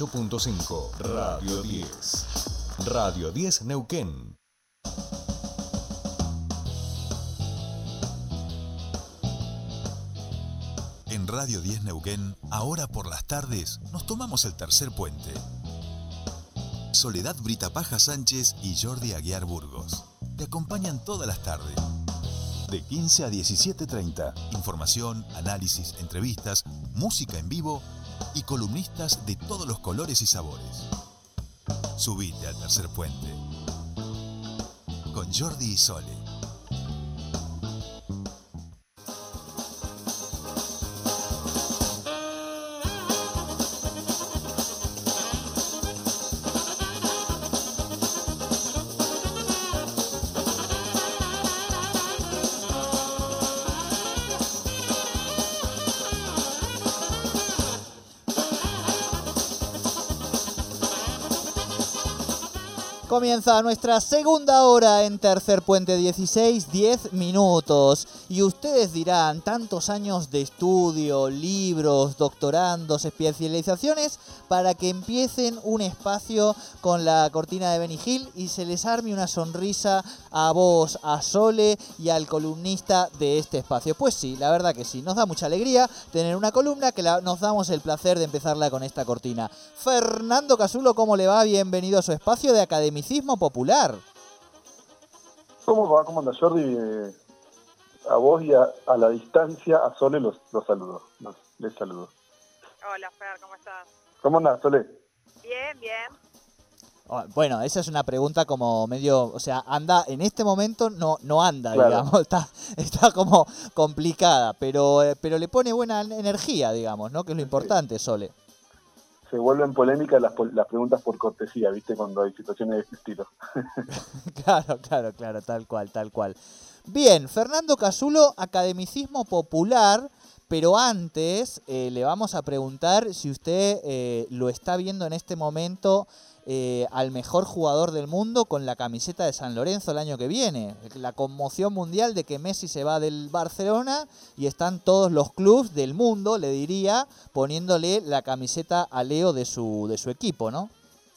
98.5. Radio 10. Radio 10 Neuquén. En Radio 10 Neuquén, ahora por las tardes, nos tomamos el tercer puente. Soledad Brita Paja Sánchez y Jordi Aguiar Burgos. Te acompañan todas las tardes. De 15 a 17.30. Información, análisis, entrevistas, música en vivo y columnistas de todos los colores y sabores. Subite al tercer puente. Con Jordi y Sole. Comienza nuestra segunda hora en Tercer Puente 16, 10 minutos. Y ustedes dirán, tantos años de estudio, libros, doctorandos, especializaciones, para que empiecen un espacio con la cortina de Benny Hill y se les arme una sonrisa a vos, a Sole y al columnista de este espacio. Pues sí, la verdad que sí, nos da mucha alegría tener una columna que nos damos el placer de empezarla con esta cortina. Fernando Casulo, ¿cómo le va? Bienvenido a su espacio de academicismo popular. ¿Cómo va? ¿Cómo anda Jordi? Eh, a vos y a, la distancia, a Sole los, los saludo. les saludo. Hola, Fer, ¿cómo estás? ¿Cómo andas, Sole? Bien, bien. Ah, bueno, esa es una pregunta como medio, o sea, anda, en este momento no, no anda, digamos, está, está como complicada, pero, eh, pero le pone buena energía, digamos, ¿no? Que es lo importante, Sole. Se vuelven polémicas las, las preguntas por cortesía, ¿viste? Cuando hay situaciones de este estilo. claro, claro, claro, tal cual, tal cual. Bien, Fernando Casulo, academicismo popular, pero antes eh, le vamos a preguntar si usted eh, lo está viendo en este momento eh, al mejor jugador del mundo con la camiseta de San Lorenzo el año que viene. La conmoción mundial de que Messi se va del Barcelona y están todos los clubes del mundo, le diría, poniéndole la camiseta a Leo de su, de su equipo, ¿no?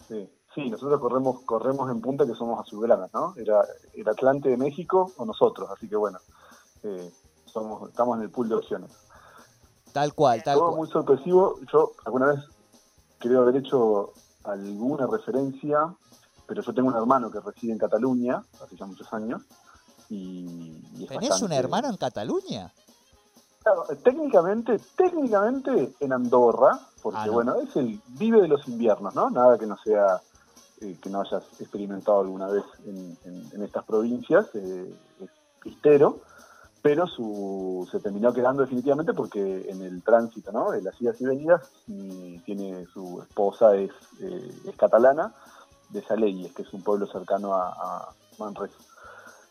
Sí. Sí, nosotros corremos corremos en punta que somos azulgranas, ¿no? Era el Atlante de México o nosotros, así que bueno, somos estamos en el pool de opciones. Tal cual, tal Todo muy sorpresivo. Yo alguna vez creo haber hecho alguna referencia, pero yo tengo un hermano que reside en Cataluña hace ya muchos años. Y, ¿Tenés un hermano en Cataluña? Claro, técnicamente, técnicamente en Andorra, porque ah, bueno, es el vive de los inviernos, ¿no? Nada que no sea eh, que no hayas experimentado alguna vez en, estas provincias, eh, es pistero, pero su, se terminó quedando definitivamente porque en el tránsito ¿no? de las idas y venidas tiene su esposa es, eh, es catalana, de Saleyes, que es un pueblo cercano a, a Manresa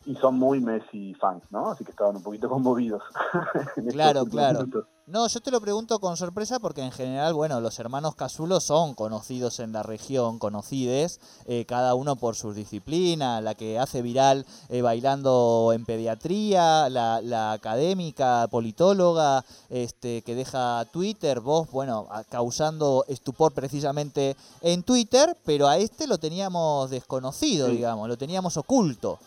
y son muy Messi fans, ¿no? Así que estaban un poquito conmovidos. claro, claro. No, yo te lo pregunto con sorpresa porque en general, bueno, los hermanos Casulo son conocidos en la región, conocides, eh, cada uno por sus disciplinas, la que hace viral eh, bailando en pediatría, la, la, académica, politóloga, este, que deja Twitter, vos, bueno, causando estupor precisamente en Twitter, pero a este lo teníamos desconocido, digamos, lo teníamos oculto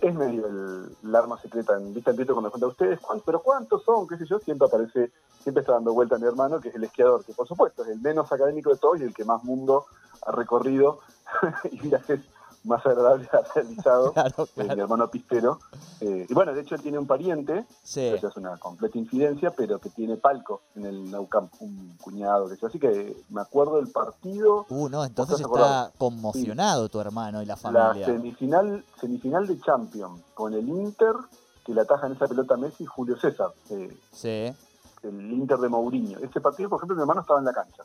es medio el, arma secreta en vista en cuando cuenta a ustedes, pero ¿cuántos son? ¿Qué sé yo? Siempre aparece, siempre está dando vuelta mi hermano, que es el esquiador, que por supuesto es el menos académico de todos y el que más mundo ha recorrido y viajes más agradable ha realizado, mi hermano Pistero. Eh, y bueno, de hecho él tiene un pariente, que es una completa incidencia, pero que tiene palco en el Naucamp, un cuñado, que así que me acuerdo del partido. Uh, no, entonces está conmocionado tu hermano y la familia. La semifinal, semifinal de Champions con el Inter, que le ataja en esa pelota Messi Julio César. Eh, sí. El Inter de Mourinho. Ese partido, por ejemplo, mi hermano estaba en la cancha.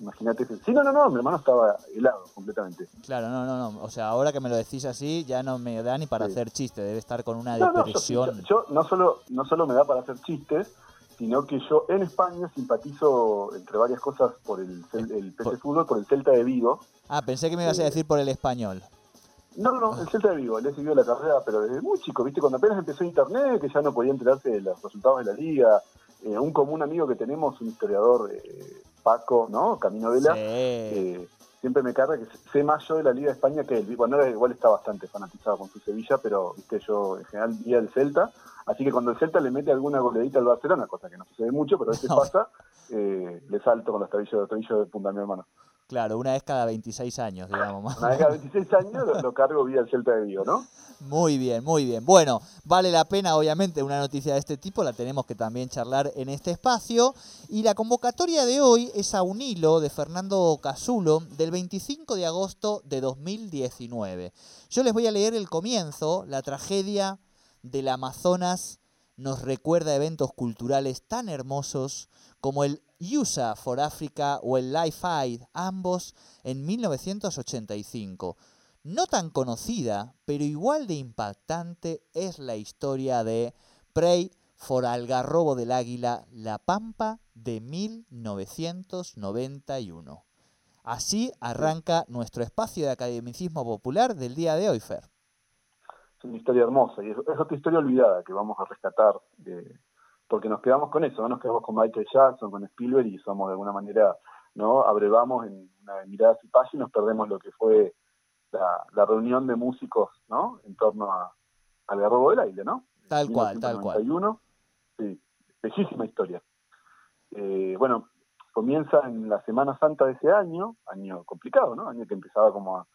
Imagínate. Sí, no, no, no, mi hermano estaba helado completamente. Claro, no, no, no. O sea, ahora que me lo decís así, ya no me da ni para hacer chistes. Debe estar con una depresión. yo, no, solo, no solo me da para hacer chistes, sino que yo en España simpatizo, entre varias cosas, por el, el PC Fútbol, por el Celta de Vigo. Ah, pensé que me ibas a eh, decir por el español. No, no, el Celta de Vigo, le he seguido la carrera, pero desde muy chico, ¿viste? Cuando apenas empezó Internet, que ya no podía enterarse de los resultados de la liga. Eh, un común amigo que tenemos, un historiador eh, Paco, ¿no? Camino Vela. Sí. Eh, siempre me carga que sé más yo de la Liga de España que él. Bueno, él igual está bastante fanatizado con su Sevilla, pero viste yo en general vi el Celta. Así que cuando el Celta le mete alguna goleadita al Barcelona, cosa que no sucede mucho, pero a veces No. pasa, eh, le salto con los tobillos de punta a mi hermano. Claro, una vez cada 26 años, digamos. más. Una vez cada 26 años lo, lo cargo vía el Celta de Vigo, ¿no? Muy bien, muy bien. Bueno, vale la pena, obviamente, una noticia de este tipo, la tenemos que también charlar en este espacio. Y la convocatoria de hoy es a un hilo de Fernando Casulo del 25 de agosto de 2019. Yo les voy a leer el comienzo, la tragedia del Amazonas nos recuerda eventos culturales tan hermosos como el USA for Africa o el Life Aid, ambos en 1985. No tan conocida, pero igual de impactante es la historia de Pray for Algarrobo del Águila, La Pampa de 1991. Así arranca nuestro espacio de academicismo popular del día de hoy, Fer. Es una historia hermosa y es, es otra historia olvidada que vamos a rescatar, eh, porque nos quedamos con eso, ¿no? nos quedamos con Michael Jackson, con Spielberg y somos de alguna manera, ¿no? abrevamos en una mirada y nos perdemos lo que fue la, la reunión de músicos ¿no? en torno a, al Garrobo del Aire, ¿no? Tal cual, tal cual. 1991. Sí, bellísima historia. Eh, bueno, comienza en la Semana Santa de ese año, año complicado, ¿no? Año que empezaba como a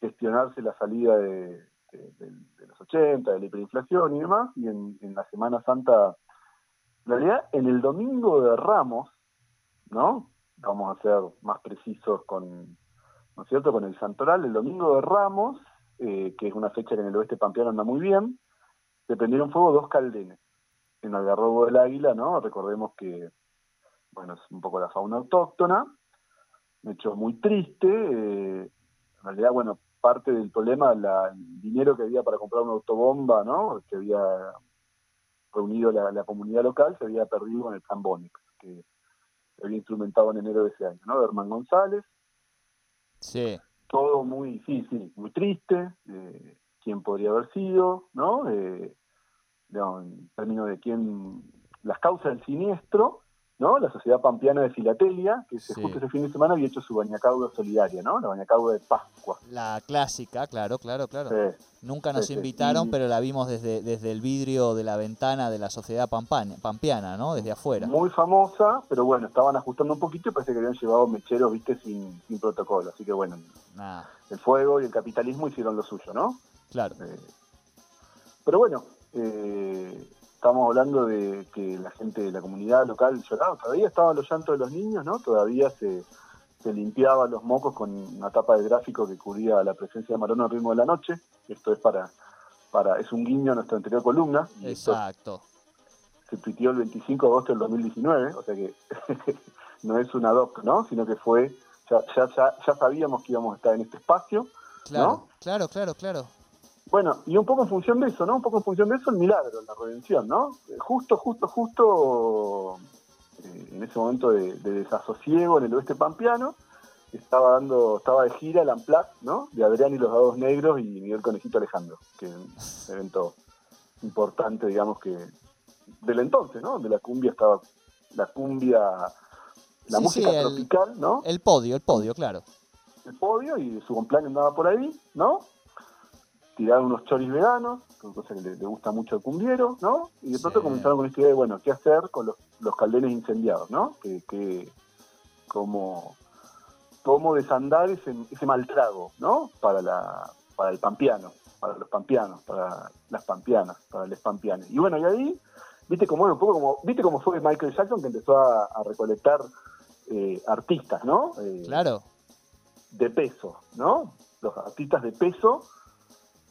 gestionarse la salida de, de- de- los 80, de la hiperinflación y demás, y en, en la Semana Santa, en realidad en el domingo de Ramos, ¿no? Vamos a ser más precisos con, ¿no es cierto?, con el Santoral, el domingo de Ramos, eh, que es una fecha que en el oeste pampeano anda muy bien, se prendieron fuego dos caldenes en Algarrobo del Águila, ¿no? Recordemos que, bueno, es un poco la fauna autóctona, un hecho muy triste, eh, en realidad, bueno, parte del problema, la- el dinero que había para comprar una autobomba, ¿no? Que había reunido la, la comunidad local, se había perdido en el plan Bonex, que se había instrumentado en enero de ese año, ¿no? De Herman González, Sí, todo muy difícil, muy triste, eh, quién podría haber sido, ¿no? Eh, digamos, en términos de quién, las causas del siniestro, ¿no? La Sociedad Pampeana de Filatelia, que se- Sí. justo ese fin de semana había hecho su bañacauda solidaria, ¿no? La bañacauda de Pascua. la clásica, claro, claro, claro. Sí. Nunca nos Sí, invitaron, pero la vimos desde, desde el vidrio de la ventana de la sociedad pampana- pampeana, ¿no? Desde afuera. Muy famosa, pero bueno, estaban ajustando un poquito y parece que habían llevado mecheros, viste, sin, sin protocolo. Así que bueno, Ah, el fuego y el capitalismo hicieron lo suyo, ¿no? claro. Eh, pero bueno, eh, estamos hablando de que la gente de la comunidad local lloraba, todavía estaban los llantos de los niños, ¿no? Todavía se, se limpiaba los mocos con una tapa de gráfico que cubría la presencia de Marón al ritmo de la noche. Esto es para, para es un guiño a nuestra anterior columna. Exacto. se tuiteó el 25 de agosto del 2019, o sea que no es una doc, ¿no? Sino que fue, ya, ya, ya, ya sabíamos que íbamos a estar en este espacio. Claro, ¿No? claro, claro, claro. Bueno, y un poco en función de eso, ¿no? Un poco en función de eso el milagro, la redención, ¿no? Eh, Justo, justo, justo eh, en ese momento de, de desasosiego en el oeste pampeano, estaba dando, estaba de gira el Amplac, ¿no? De Adrián y los Dados Negros y Miguel Conejito Alejandro, que es un evento importante, digamos que del entonces, ¿no? Donde la cumbia estaba, la cumbia, la Sí, música sí, el- tropical, ¿no? El podio, el podio, claro. el podio y su cumpleaños andaba por ahí, ¿no? Tiraron unos choris veganos, cosa que le, le gusta mucho al cumbiero, ¿no? Y de pronto Sí. comenzaron con esta idea de, bueno, ¿qué hacer con los, los caldenes incendiados, ¿no? Que, que cómo, cómo desandar ese, ese mal trago, ¿no? Para, la, para el pampeano, para los pampeanos, para las pampeanas, para los pampeanes. Y bueno, y ahí, viste como, bueno, un poco como, viste cómo fue Michael Jackson que empezó a, a recolectar eh, artistas, ¿no? Eh, Claro. de peso, ¿no? Los artistas de peso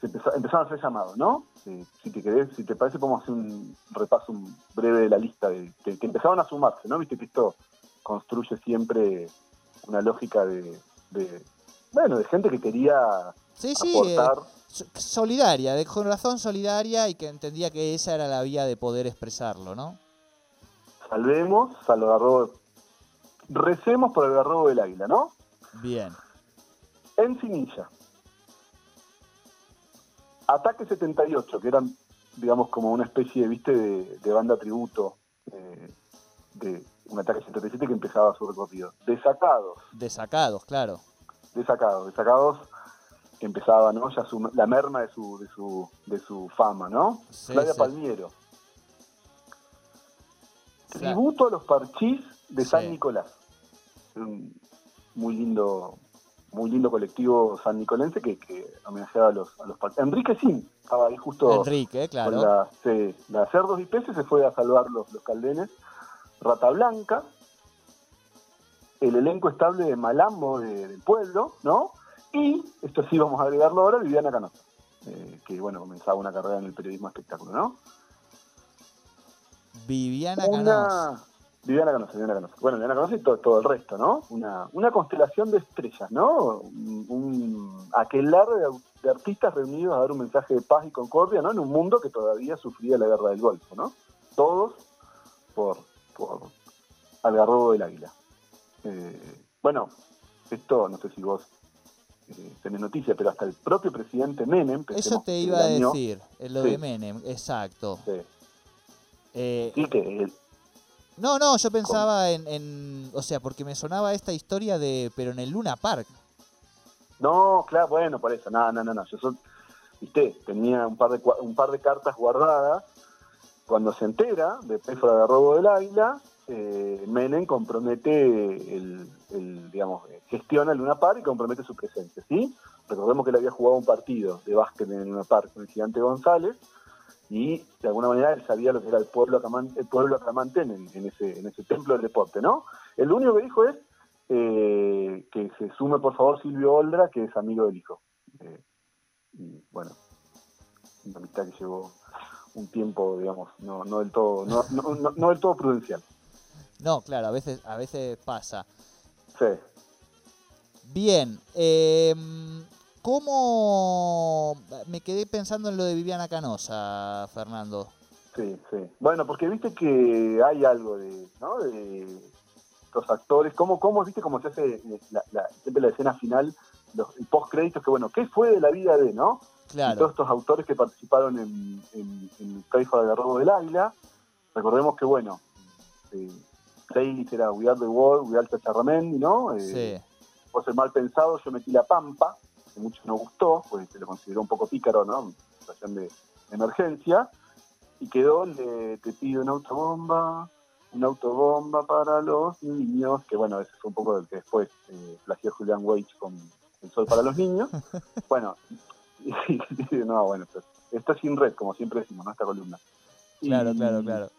se empezaron a ser llamados, ¿no? Eh, si te querés, si te parece, podemos hacer un repaso un breve de la lista de que, que empezaron a sumarse, ¿no? Viste que esto construye siempre una lógica de, de- bueno, de gente que quería Sí, sí. aportar. so- solidaria, de corazón solidaria y que entendía que esa era la vía de poder expresarlo, ¿no? Salvemos al garrobo, recemos por el garrobo del águila, ¿no? Bien. Encinilla. Ataque 78, que eran, digamos, como una especie, viste, de, de banda tributo eh, de un ataque 77 que empezaba su recorrido. Desacados. Desacados, claro. Desacados, desacados que empezaba, ¿no? Ya su, la merma de su, de su, de su fama, ¿no? Sí, sí. Palmiero. Tributo a los parchís de San. Nicolás. Un muy lindo, muy lindo colectivo san nicolense que, que homenajeaba a los, a los. Enrique Sim estaba ahí justo Enrique, con claro. la, sí, la Cerdos y Peces se fue a salvar los, los caldenes. Rata Blanca, el elenco estable de Malambo de- del pueblo, ¿no? Y, esto sí vamos a agregarlo ahora, Viviana Canosa, eh, que bueno, comenzaba una carrera en el periodismo espectáculo, ¿no? Viviana Canosa. Viviana Canosa, Viviana Canosa. Bueno, Viviana Canosa y todo, todo el resto, ¿no? Una, una constelación de estrellas, ¿no? Un, un aquelarre de, de artistas reunidos a dar un mensaje de paz y concordia, ¿no? En un mundo que todavía sufría la guerra del Golfo, ¿no? Todos por, por Algarrobo del Águila. Eh, bueno, esto no sé si vos eh, tenés noticia, pero hasta el propio presidente Menem... Eso te iba a año- decir, lo Sí. de Menem, exacto. Sí, Eh, sí, que el- no, no, yo pensaba en, en, o sea, porque me sonaba esta historia de, pero en el Luna Park. No, claro, bueno, por eso, no, no, no, no. Yo soy, viste, tenía un par de un par de cartas guardadas. Cuando se entera de Péfora de robo del águila, eh, Menem compromete el, el, digamos, gestiona el Luna Park y compromete su presencia, ¿sí? Recordemos que él había jugado un partido de básquet en el Luna Park con el gigante González y de alguna manera él sabía lo que era el pueblo acamante, el pueblo acamante en, en ese, en ese templo del deporte, ¿no? El único que dijo es eh, que se sume por favor Silvio Oldra, que es amigo del hijo. Eh, y bueno, una amistad que llevó un tiempo, digamos, no, no del todo, no, no, no- no del todo prudencial. No, claro, a veces, a veces pasa. Sí. Bien, eh, ¿cómo me quedé pensando en lo de Viviana Canosa, Fernando? Sí, sí. Bueno, porque viste que hay algo de, ¿no? De los actores, cómo, cómo viste cómo se hace la, la- siempre la escena final, los post créditos, que bueno, ¿qué fue de la vida de, no? Y todos Claro, estos autores que participaron en, en, en Caifa de Robo del Águila, recordemos que, bueno, eh, era We Are the World, We Are Chacharramendi, ¿no? Eh, sí, Por ser mal pensado, yo metí la pampa, que mucho no gustó, pues se lo consideró un poco pícaro, ¿no? En situación de emergencia, y quedó el de Te pido una autobomba, una autobomba para los niños, que bueno, ese fue un poco el que después eh, plagió Julian Wage con El Sol para los Niños. bueno, y- no, bueno, esto, esto es sin red, como siempre decimos, ¿no? Esta columna. Y- claro, claro, claro.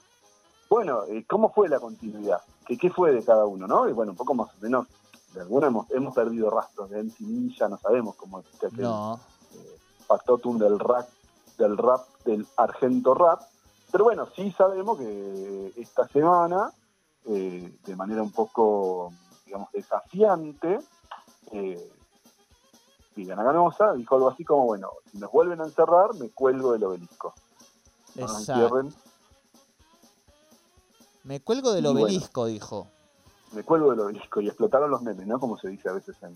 bueno, eh, ¿cómo fue la continuidad? ¿Qué, ¿Qué fue de cada uno, no? Y bueno, un poco más o menos, de alguna hemos, hemos perdido rastros de MC ya no sabemos cómo es aquel No, eh, factotum del rap, del rap, del argento rap. Pero bueno, sí sabemos que esta semana, eh, de manera un poco, digamos, desafiante, eh, Viviana Ganosa dijo algo así como, bueno, si nos vuelven a encerrar, me cuelgo del obelisco. No exacto. encierren, Me cuelgo del Y bueno. obelisco, dijo. Me cuelgo del obelisco y explotaron los memes, ¿no? Como se dice a veces en,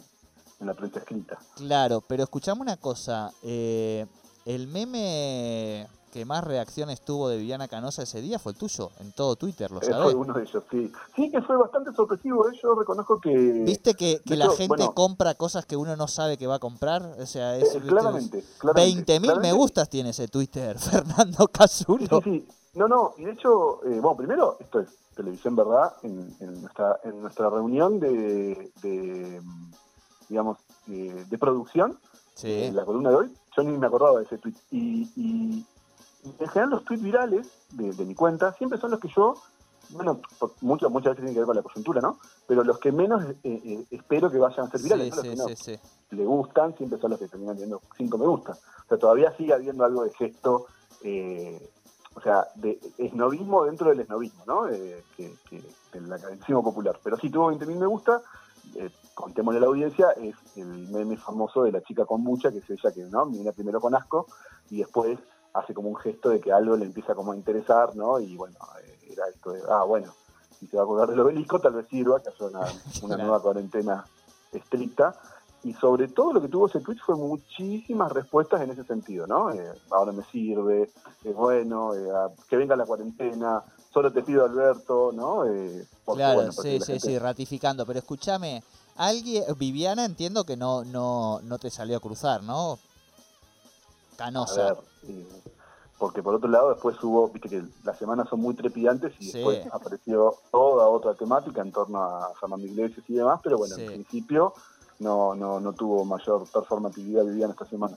en la prensa escrita. Claro, pero escuchame una cosa. eh, el meme que más reacciones tuvo de Viviana Canosa ese día fue el tuyo, en todo Twitter, lo Eh, sabés. fue uno de ellos, sí. Sí, que fue bastante sorpresivo, eh, yo reconozco que... ¿Viste que, que la hecho, gente bueno. compra cosas que uno no sabe que va a comprar? O sea, es, eh, claramente, claramente. 20.000 me gustas tiene ese Twitter, Fernando Casulo. Sí, sí. No, no, y de hecho, eh, bueno, primero, esto es televisión, ¿verdad? En, en nuestra, en nuestra reunión de, de, digamos, eh, de producción, Sí, en la columna de hoy, yo ni me acordaba de ese tweet. Y, y en general los tweets virales de, de mi cuenta siempre son los que yo, bueno, muchas, muchas veces tienen que ver con la coyuntura, ¿no? Pero los que menos eh, eh, espero que vayan a ser virales, sí, ¿no? Los sí, que no le gustan, siempre son los que terminan teniendo cinco me gusta. O sea, todavía sigue habiendo algo de gesto, eh, o sea, de esnovismo dentro del esnovismo, ¿no? Eh, que, que del academicismo popular. Pero sí tuvo 20.000 me gusta, eh, contémosle a la audiencia, es el meme famoso de la chica con mucha, que es ella que, ¿no? Mira primero con asco y después hace como un gesto de que algo le empieza como a interesar, ¿no? Y bueno, eh, era esto de, ah, bueno, si se va a acordar del obelisco, tal vez sirva que haya una, una nueva cuarentena estricta. Y sobre todo lo que tuvo ese tweet fue muchísimas respuestas en ese sentido, ¿no? Eh, ahora me sirve, es bueno, eh, a- que venga la cuarentena. solo te pido Alberto, ¿no? Eh, claro, sí, sí, sí, ratificando. Pero escúchame, alguien, Viviana entiendo que no, no, no te salió a cruzar, ¿no? Canosa. porque por otro lado después hubo, viste que las semanas son muy trepidantes y después apareció toda otra temática en torno a Fernando Iglesias y demás, pero bueno, en principio no, no, no tuvo mayor performatividad Viviana esta semana.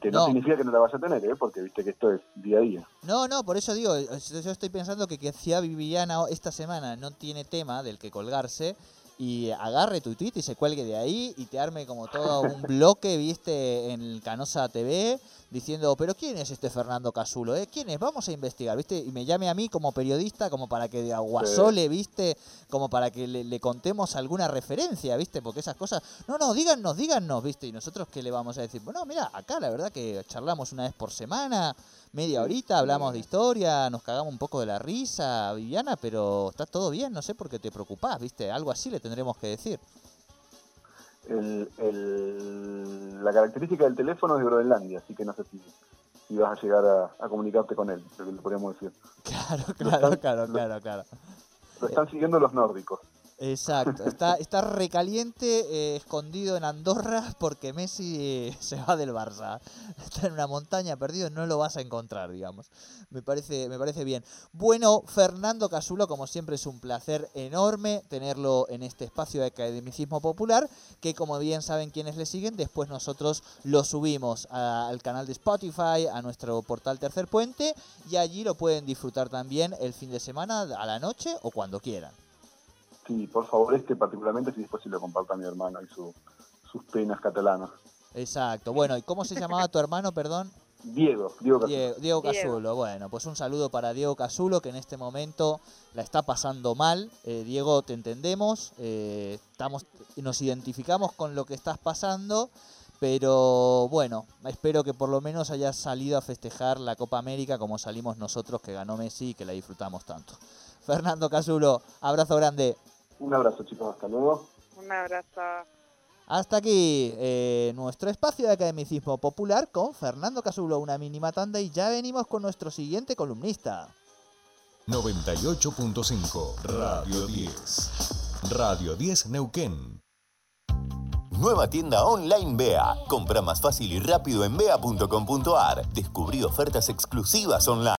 Que no, significa que no la vaya a tener, ¿eh? porque viste que esto es día a día. No, no, por eso digo, yo estoy pensando que, que si Viviana esta semana no tiene tema del que colgarse, y agarre tu tweet y se cuelgue de ahí y te arme como todo un bloque, viste, en Canosa TV, diciendo, pero ¿quién es este Fernando Casulo? Eh? ¿Quién es? Vamos a investigar, viste, y me llame a mí como periodista, como para que de aguasole, viste, como para que le, contemos alguna referencia, viste, porque esas cosas, no, no, díganos, díganos, viste, y nosotros qué le vamos a decir, bueno, mira, acá la verdad que charlamos una vez por semana, media horita, hablamos de historia, nos cagamos un poco de la risa, Viviana, pero está todo bien, no sé por qué te preocupás, ¿viste? Algo así le tendremos que decir. la característica del teléfono es de Groenlandia, así que no sé si, vas a llegar a, comunicarte con él, lo que le podríamos decir. Claro, claro, claro, claro, claro. Lo están siguiendo los nórdicos. Exacto, está, está recaliente, eh, escondido en Andorra porque Messi se va del Barça. Está en una montaña perdido, no lo vas a encontrar, digamos. Me parece, me parece bien. Bueno, Fernando Casulo, como siempre es un placer enorme tenerlo en este espacio de academicismo popular, que como bien saben quienes le siguen, después nosotros lo subimos al canal de Spotify, a nuestro portal Tercer Puente, y allí lo pueden disfrutar también el fin de semana, a la noche o cuando quieran. Sí, por favor, este particularmente, si después si lo comparta a mi hermano y sus penas catalanas. Exacto. Bueno, ¿y cómo se llamaba tu hermano, perdón? Diego, Diego Casulo. Diego, Casulo. Bueno, pues un saludo para Diego Casulo, que en este momento la está pasando mal. Eh, Diego, te entendemos, eh, estamos, nos identificamos con lo que estás pasando, pero bueno, espero que por lo menos hayas salido a festejar la Copa América como salimos nosotros, que ganó Messi y que la disfrutamos tanto. Fernando Casulo, abrazo grande. Un abrazo, chicos. Hasta luego. Un abrazo. Hasta aquí eh, nuestro espacio de academicismo popular con Fernando Casulo, una mínima tanda y ya venimos con nuestro siguiente columnista. 98.5 Radio 10. Radio 10 Neuquén. Nueva tienda online BEA. Compra más fácil y rápido en bea.com.ar. Descubrí ofertas exclusivas online.